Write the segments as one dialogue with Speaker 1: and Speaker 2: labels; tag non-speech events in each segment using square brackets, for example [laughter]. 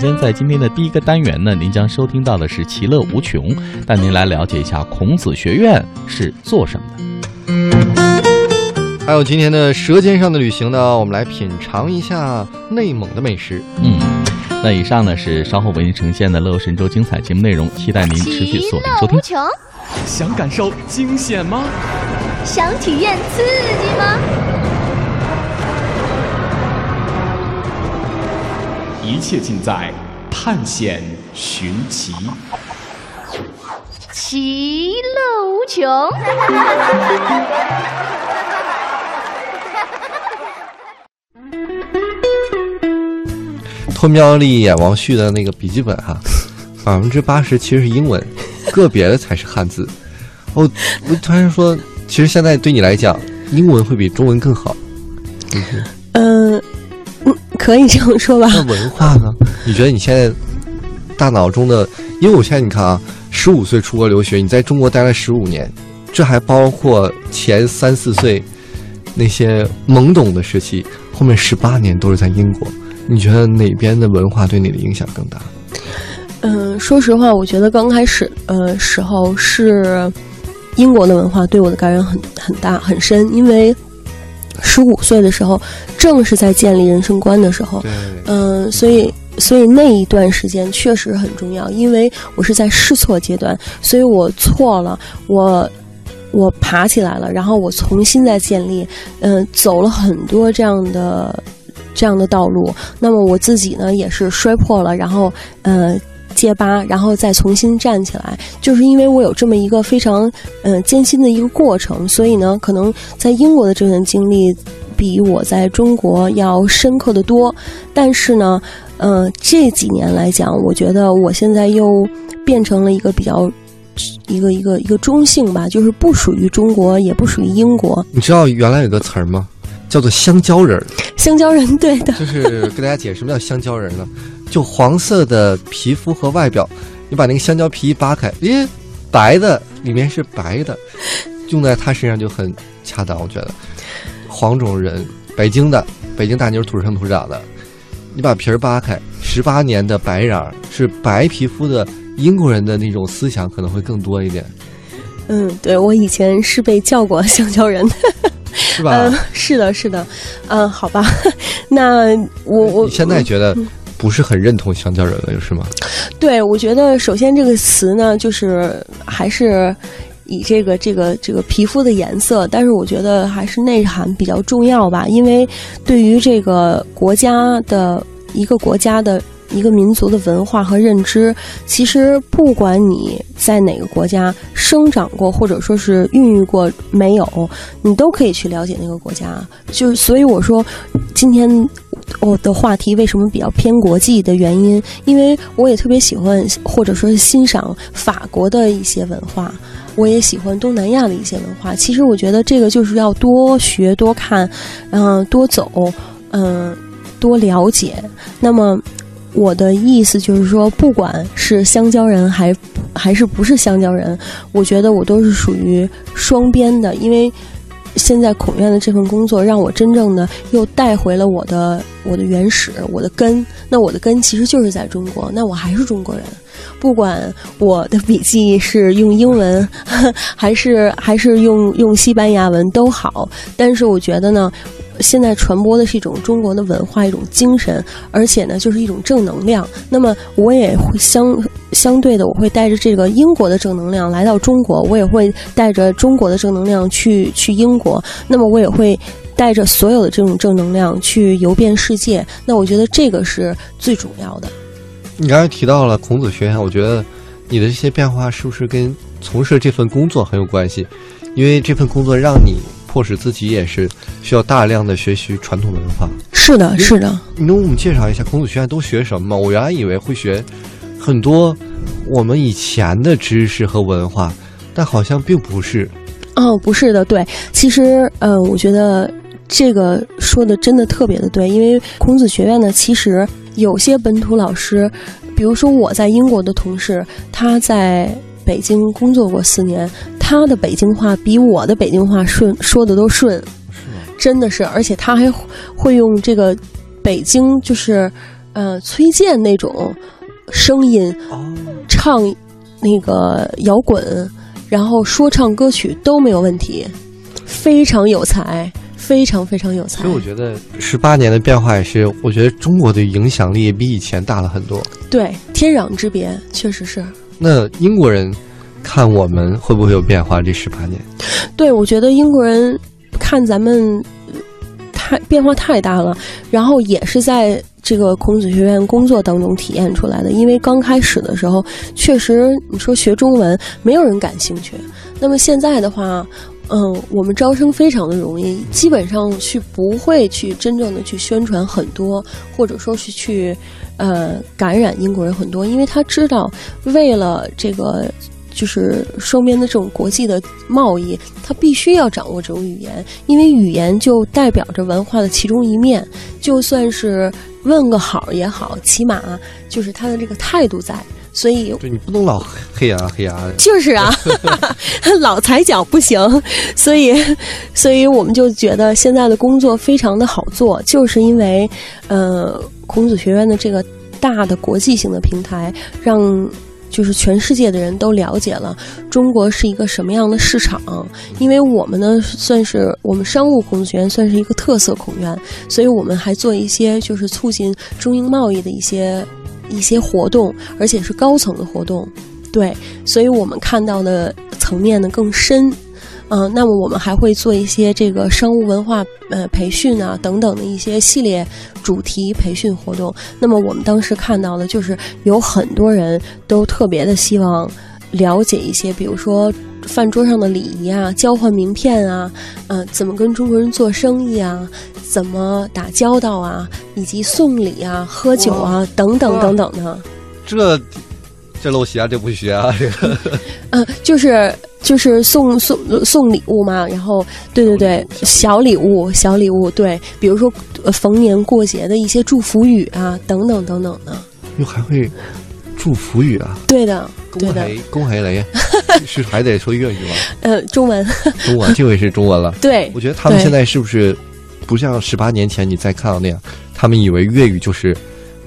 Speaker 1: 先在今天的第一个单元呢，您将收听到的是《其乐无穷》，带您来了解一下孔子学院是做什么的。
Speaker 2: 还有今天的《舌尖上的旅行》呢，我们来品尝一下内蒙的美食。
Speaker 1: 嗯，那以上呢是稍后为您呈现的《乐游神州》精彩节目内容，期待您持续锁定收听。
Speaker 3: 其乐无穷，
Speaker 4: 想感受惊险吗？
Speaker 3: 想体验刺激吗？
Speaker 4: 一切尽在探险寻奇。
Speaker 3: 其乐无穷。
Speaker 2: 偷瞄了一眼王旭的那个笔记本哈，[laughs] 百分之八十其实是英文，个别的才是汉字。哦我突然说，其实现在对你来讲，英文会比中文更好。
Speaker 5: 嗯，嗯，可以这么说吧。
Speaker 2: 那文化呢？你觉得你现在大脑中的？因为我现在你看啊，十五岁出国留学，你在中国待了十五年，这还包括前三四岁那些懵懂的时期，后面十八年都是在英国。你觉得哪边的文化对你的影响更大？
Speaker 5: 嗯，说实话，我觉得刚开始呃时候是英国的文化对我的感染很很大很深，因为十五岁的时候正是在建立人生观的时候，
Speaker 2: 对，
Speaker 5: 嗯，所以所以那一段时间确实很重要，因为我是在试错阶段，所以我错了，我我爬起来了，然后我重新再建立，嗯，走了很多这样的这样的道路。那么我自己呢，也是摔破了，然后呃结巴，然后再重新站起来，就是因为我有这么一个非常嗯、呃艰辛的一个过程，所以呢，可能在英国的这段经历比我在中国要深刻的多。但是呢，呃，这几年来讲，我觉得我现在又变成了一个比较。一个一个一个中性吧，就是不属于中国，也不属于英国。
Speaker 2: 你知道原来有个词儿吗？叫做香蕉人儿。
Speaker 5: 香蕉人，对的，
Speaker 2: 就是跟大家解释什么叫香蕉人呢？就黄色的皮肤和外表，你把那个香蕉皮一扒开，咦，白的里面是白的，用在他身上就很恰当，我觉得。黄种人，北京的，北京大妞土生土长的，你把皮儿扒开，十八年的白瓤儿是白皮肤的英国人的那种思想可能会更多一点，
Speaker 5: 嗯，对我以前是被叫过 [laughs] 香蕉人。的，
Speaker 2: 是吧？
Speaker 5: 嗯，是的，是的，嗯，好吧，[laughs] 那我我
Speaker 2: 现在觉得不是很认同香蕉人了，是吗？
Speaker 5: 对，我觉得首先这个词呢，就是还是以这个这个这个皮肤的颜色，但是我觉得还是内涵比较重要吧，因为对于这个国家的一个国家的。一个民族的文化和认知，其实不管你在哪个国家生长过，或者说是孕育过没有，你都可以去了解那个国家。就所以我说，今天我的话题为什么比较偏国际的原因，因为我也特别喜欢或者说是欣赏法国的一些文化，我也喜欢东南亚的一些文化。其实我觉得这个就是要多学多看，嗯，多走，嗯，多了解。那么。我的意思就是说，不管是香蕉人还还是不是香蕉人，我觉得我都是属于双边的，因为现在孔院的这份工作让我真正的又带回了我的我的原始，我的根。那我的根其实就是在中国，那我还是中国人。不管我的笔记是用英文，还是还是用用西班牙文都好，但是我觉得呢。现在传播的是一种中国的文化，一种精神，而且呢，就是一种正能量。那么，我也会相相对的，我会带着这个英国的正能量来到中国，我也会带着中国的正能量去去英国。那么，我也会带着所有的这种正能量去游遍世界。那我觉得这个是最主要的。
Speaker 2: 你刚才提到了孔子学院，我觉得你的这些变化是不是跟从事这份工作很有关系？因为这份工作让你。迫使自己也是需要大量的学习传统文化。
Speaker 5: 是的，是的。
Speaker 2: 你能给我们介绍一下孔子学院都学什么吗？我原来以为会学很多我们以前的知识和文化，但好像并不是。
Speaker 5: 哦，不是的，对。其实，呃，我觉得这个说的真的特别的对，因为孔子学院呢，其实有些本土老师，比如说我在英国的同事，他在北京工作过四年。他的北京话比我的北京话顺，[laughs] 说的都顺，是真的是，而且他还会用这个北京就是呃崔健那种声音
Speaker 2: 哦，
Speaker 5: 唱那个摇滚，然后说唱歌曲都没有问题，非常有才，非常非常有才
Speaker 2: 所以。我觉得十八年的变化也是，我觉得中国的影响力比以前大了很多。
Speaker 5: 对，天壤之别，确实是。
Speaker 2: 那英国人看我们会不会有变化？这十八年，
Speaker 5: 对，我觉得英国人看咱们呃太变化太大了，然后也是在这个孔子学院工作当中体验出来的。因为刚开始的时候，确实你说学中文没有人感兴趣，那么现在的话。嗯，我们招生非常的容易，基本上去不会去真正的去宣传很多，或者说是去，呃，感染英国人很多，因为他知道为了这个就是双边的这种国际的贸易，他必须要掌握这种语言，因为语言就代表着文化的其中一面。就算是问个好也好，起码就是他的这个态度在。所以
Speaker 2: 对你不能老黑啊黑呀的。
Speaker 5: 就是啊，[laughs] 老踩脚不行，所以，所以我们就觉得现在的工作非常的好做，就是因为，呃，孔子学院的这个大的国际性的平台，让就是全世界的人都了解了中国是一个什么样的市场。因为我们呢，算是我们商务孔子学院算是一个特色孔院，所以我们还做一些就是促进中英贸易的一些一些活动，而且是高层的活动。对，所以我们看到的层面呢更深。嗯、那么我们还会做一些这个商务文化呃培训啊等等的一些系列主题培训活动。那么我们当时看到的就是有很多人都特别的希望了解一些，比如说饭桌上的礼仪啊、交换名片啊、嗯、怎么跟中国人做生意啊、怎么打交道啊，以及送礼啊、喝酒啊等等等等的。
Speaker 2: 这这陋习啊，这不学啊，这个
Speaker 5: 嗯，[laughs] 就是就是送送送礼物嘛，然后对对对，小礼物小礼物，对，比如说呃逢年过节的一些祝福语啊，等等等等的，
Speaker 2: 又还会祝福语啊，
Speaker 5: 对的对的，
Speaker 2: 恭喜恭喜雷，[laughs] 是还得说粤语吗？
Speaker 5: 呃，中文。
Speaker 2: 中文，这回是中文了。[laughs]
Speaker 5: 对
Speaker 2: 我觉得他们现在是不是不像十八年前你再看到那样，他们以为粤语就是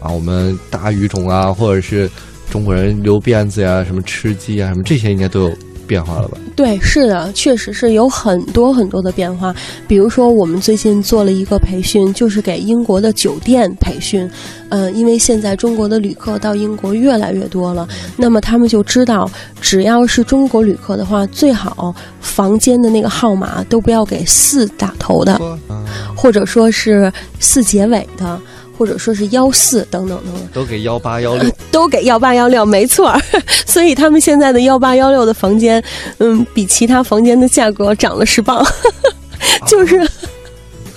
Speaker 2: 啊我们大语种啊，或者是中国人留辫子呀、什么吃鸡啊，什么这些应该都有变化了吧？
Speaker 5: 对，是的，确实是有很多很多的变化。比如说，我们最近做了一个培训，就是给英国的酒店培训。呃，因为现在中国的旅客到英国越来越多了，那么他们就知道，只要是中国旅客的话，最好房间的那个号码都不要给四打头的，
Speaker 2: 啊，
Speaker 5: 或者说是四结尾的，或者说是幺四等等等等。
Speaker 2: 都给幺八幺六，[laughs]
Speaker 5: 都给幺八幺六，没错儿。[laughs] 所以他们现在的幺八幺六的房间，嗯，比其他房间的价格涨了十磅，[laughs] 就是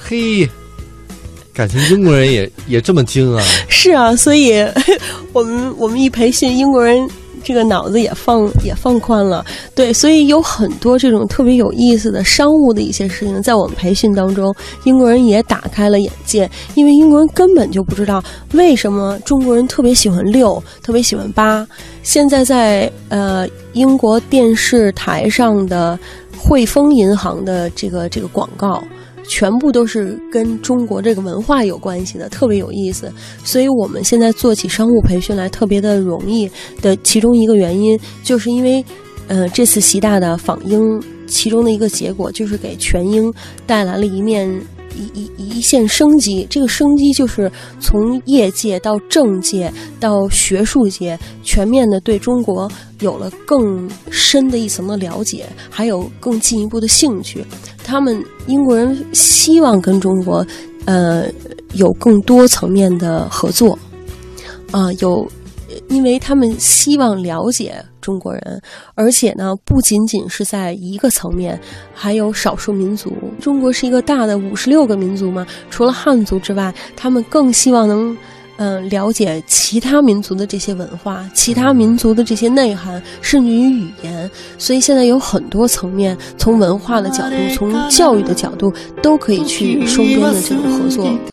Speaker 2: 嘿，感情英国人也也这么精啊？
Speaker 5: 是啊，所以我们我们一培训英国人。这个脑子也放也放宽了，对，所以有很多这种特别有意思的商务的一些事情，在我们培训当中，英国人也打开了眼界，因为英国人根本就不知道为什么中国人特别喜欢六，特别喜欢八。现在在呃英国电视台上的汇丰银行的这个这个广告，全部都是跟中国这个文化有关系的，特别有意思。所以我们现在做起商务培训来特别的容易的其中一个原因，就是因为呃这次习大的访英，其中的一个结果就是给全英带来了一面。一一一线生机，这个生机就是从业界到政界到学术界，全面的对中国有了更深的一层的了解，还有更进一步的兴趣。他们英国人希望跟中国，呃，有更多层面的合作，啊、有，因为他们希望了解中国人，而且呢，不仅仅是在一个层面，还有少数民族。中国是一个大的五十六个民族嘛，除了汉族之外，他们更希望能。嗯，了解其他民族的这些文化，其他民族的这些内涵，甚至于语言，所以现在有很多层面，从文化的角度，从教育的角度，都可以去双边的这种合作。